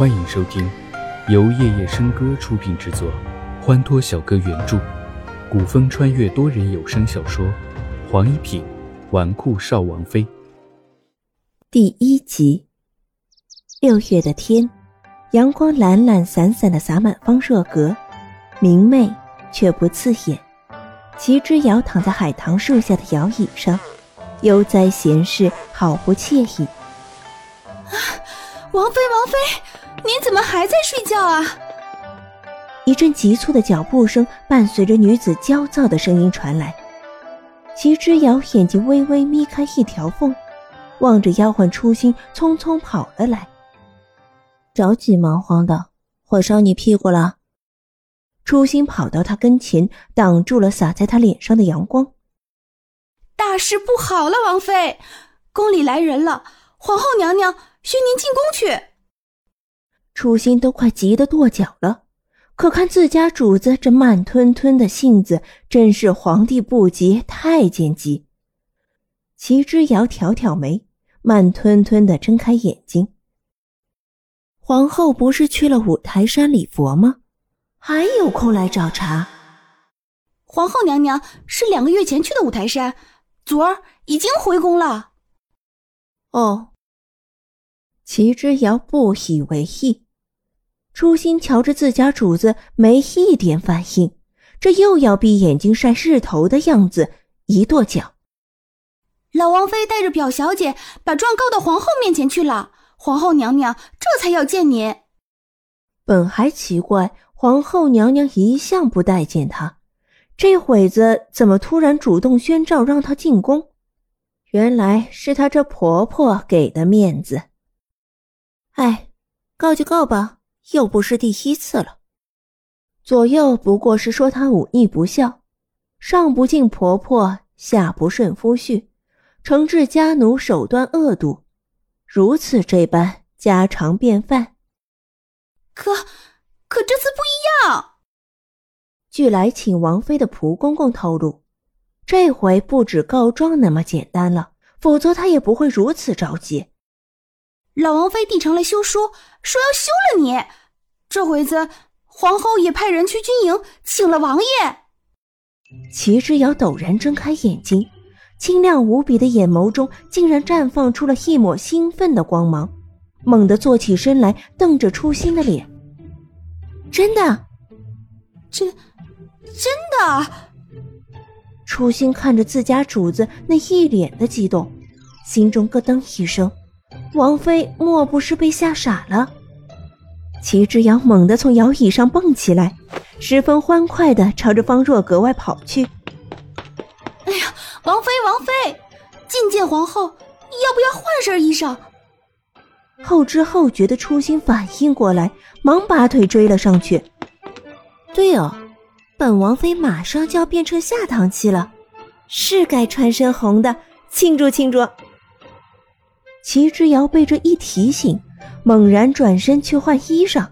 欢迎收听由夜夜笙歌出品制作，欢脱小哥原著，古风穿越多人有声小说《黄一品纨绔少王妃》第一集。六月的天，阳光懒懒散散的洒满方若阁，明媚却不刺眼。齐之遥躺在海棠树下的摇椅上，悠哉闲适，好不惬意。啊，王妃，王妃！您怎么还在睡觉啊？一阵急促的脚步声伴随着女子焦躁的声音传来。齐之遥眼睛微微眯开一条缝，望着丫鬟初心匆匆跑了来。着急忙慌的，火烧你屁股了。初心跑到他跟前，挡住了洒在他脸上的阳光。大事不好了，王妃，宫里来人了，皇后娘娘宣您进宫去。初心都快急得跺脚了，可看自家主子这慢吞吞的性子，真是皇帝不急太监急。齐之遥挑挑眉，慢吞吞的睁开眼睛。皇后不是去了五台山礼佛吗？还有空来找茬？皇后娘娘是两个月前去的五台山，昨儿已经回宫了。哦。齐之遥不以为意。初心瞧着自家主子没一点反应，这又要闭眼睛晒日头的样子，一跺脚。老王妃带着表小姐把状告到皇后面前去了，皇后娘娘这才要见您。本还奇怪，皇后娘娘一向不待见她，这会子怎么突然主动宣召让她进宫？原来是她这婆婆给的面子。哎，告就告吧。又不是第一次了，左右不过是说她忤逆不孝，上不敬婆婆，下不顺夫婿，惩治家奴手段恶毒，如此这般家常便饭。可可这次不一样。据来请王妃的蒲公公透露，这回不止告状那么简单了，否则他也不会如此着急。老王妃递成了休书，说要休了你。这回子，皇后也派人去军营请了王爷。齐之遥陡然睁开眼睛，清亮无比的眼眸中竟然绽放出了一抹兴奋的光芒，猛地坐起身来，瞪着初心的脸：“真的？真真的？”初心看着自家主子那一脸的激动，心中咯噔一声：王妃莫不是被吓傻了？齐之遥猛地从摇椅上蹦起来，十分欢快地朝着方若格外跑去。哎呀，王妃，王妃，觐见皇后，要不要换身衣裳？后知后觉的初心反应过来，忙拔腿追了上去。对哦，本王妃马上就要变成下堂妻了，是该穿身红的庆祝庆祝。齐之遥被这一提醒。猛然转身去换衣裳，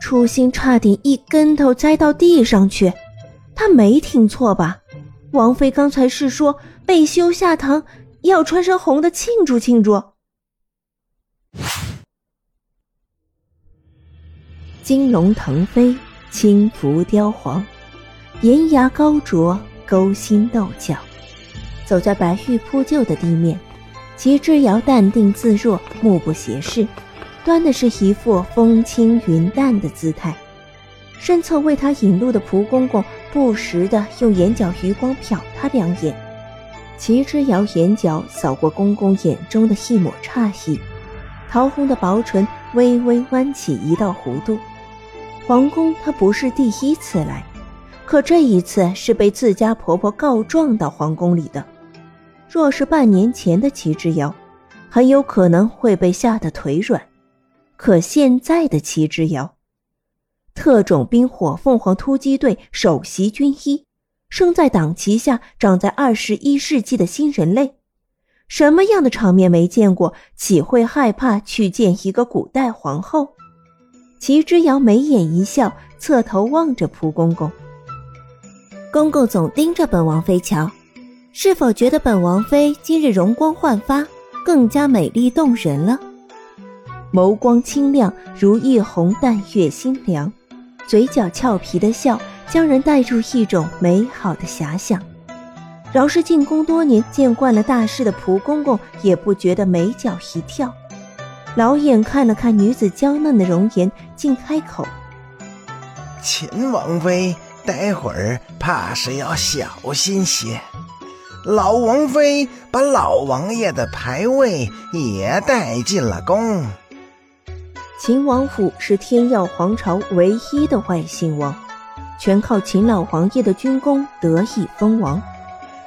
初心差点一跟头栽到地上去。他没听错吧？王妃刚才是说被休下堂，要穿身红的庆祝庆祝。金龙腾飞，轻浮雕黄，银牙高啄，勾心斗角。走在白玉铺就的地面。齐之遥淡定自若，目不斜视，端的是一副风轻云淡的姿态。身侧为他引路的蒲公公不时的用眼角余光瞟他两眼。齐之遥眼角扫过公公眼中的一抹诧异，桃红的薄唇微微弯起一道弧度。皇宫他不是第一次来，可这一次是被自家婆婆告状到皇宫里的。若是半年前的齐之遥，很有可能会被吓得腿软。可现在的齐之遥，特种兵火凤凰突击队首席军医，生在党旗下，长在二十一世纪的新人类，什么样的场面没见过？岂会害怕去见一个古代皇后？齐之遥眉眼一笑，侧头望着蒲公公。公公总盯着本王妃瞧。是否觉得本王妃今日容光焕发，更加美丽动人了？眸光清亮如一泓淡月心凉，嘴角俏皮的笑将人带入一种美好的遐想。饶是进宫多年、见惯了大事的蒲公公，也不觉得眉角一跳。老眼看了看女子娇嫩的容颜，竟开口：“秦王妃，待会儿怕是要小心些。老王妃把老王爷的牌位也带进了宫。秦王府是天耀皇朝唯一的外姓王，全靠秦老王爷的军功得以封王。”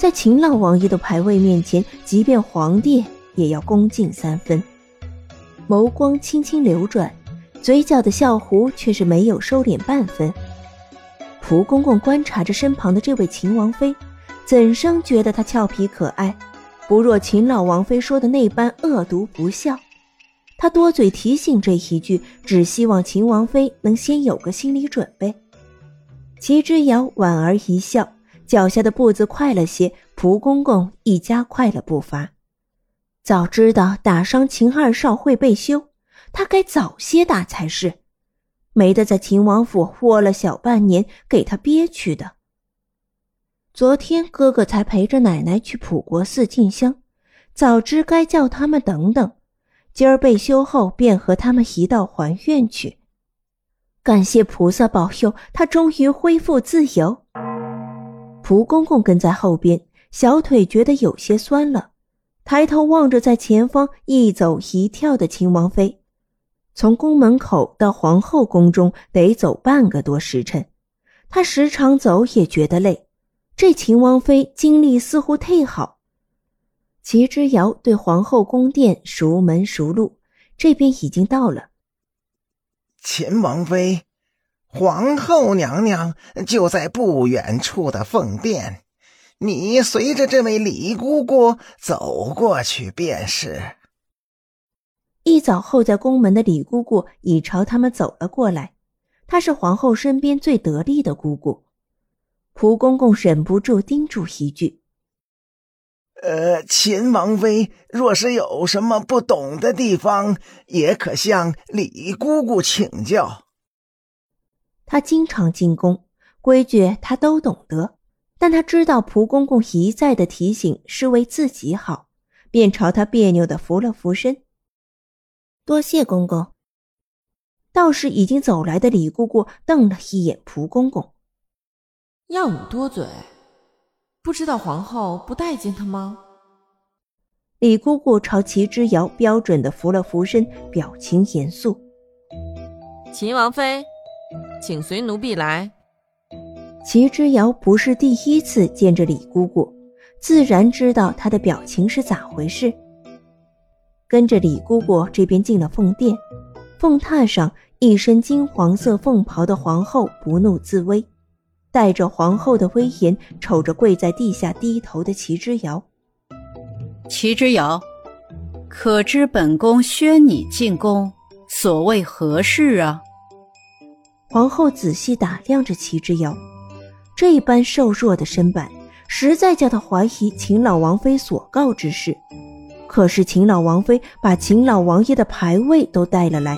在秦老王爷的牌位面前，即便皇帝也要恭敬三分。眸光轻轻流转，嘴角的笑弧却是没有收敛半分。蒲公公观察着身旁的这位秦王妃，怎生觉得她俏皮可爱，不若秦老王妃说的那般恶毒不孝。他多嘴提醒这一句，只希望秦王妃能先有个心理准备。齐之遥莞尔一笑。脚下的步子快了些，蒲公公亦加快了步伐。早知道打伤秦二少会被休，他该早些打才是，没得在秦王府窝了小半年，给他憋屈的。昨天哥哥才陪着奶奶去普国寺进香，早知该叫他们等等，今儿被休后便和他们一道还愿去。感谢菩萨保佑，他终于恢复自由。蒲公公跟在后边，小腿觉得有些酸了，抬头望着在前方一走一跳的秦王妃。从宫门口到皇后宫中得走半个多时辰，他时常走也觉得累。这秦王妃精力似乎忒好。齐之遥对皇后宫殿熟门熟路，这边已经到了。秦王妃。皇后娘娘就在不远处的凤殿，你随着这位李姑姑走过去便是。一早候在宫门的李姑姑已朝他们走了过来，她是皇后身边最得力的姑姑。蒲公公忍不住叮嘱一句：“呃，秦王妃若是有什么不懂的地方，也可向李姑姑请教。”他经常进宫，规矩他都懂得，但他知道蒲公公一再的提醒是为自己好，便朝他别扭的扶了扶身。多谢公公。倒是已经走来的李姑姑瞪了一眼蒲公公，要你多嘴，不知道皇后不待见他吗？李姑姑朝齐之遥标准的扶了扶身，表情严肃。秦王妃。请随奴婢来。齐之遥不是第一次见着李姑姑，自然知道她的表情是咋回事。跟着李姑姑这边进了凤殿，凤榻上一身金黄色凤袍的皇后不怒自威，带着皇后的威严，瞅着跪在地下低头的齐之遥。齐之遥，可知本宫宣你进宫，所谓何事啊？皇后仔细打量着齐之遥，这般瘦弱的身板，实在叫她怀疑秦老王妃所告之事。可是秦老王妃把秦老王爷的牌位都带了来，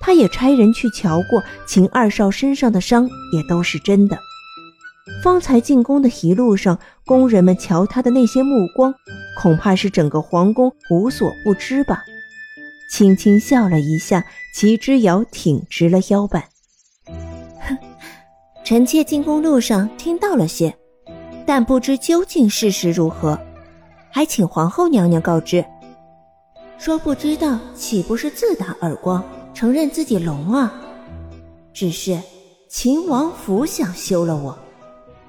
她也差人去瞧过，秦二少身上的伤也都是真的。方才进宫的一路上，宫人们瞧他的那些目光，恐怕是整个皇宫无所不知吧。轻轻笑了一下，齐之遥挺直了腰板。哼臣妾进宫路上听到了些，但不知究竟事实如何，还请皇后娘娘告知。说不知道，岂不是自打耳光，承认自己聋啊？只是秦王府想休了我，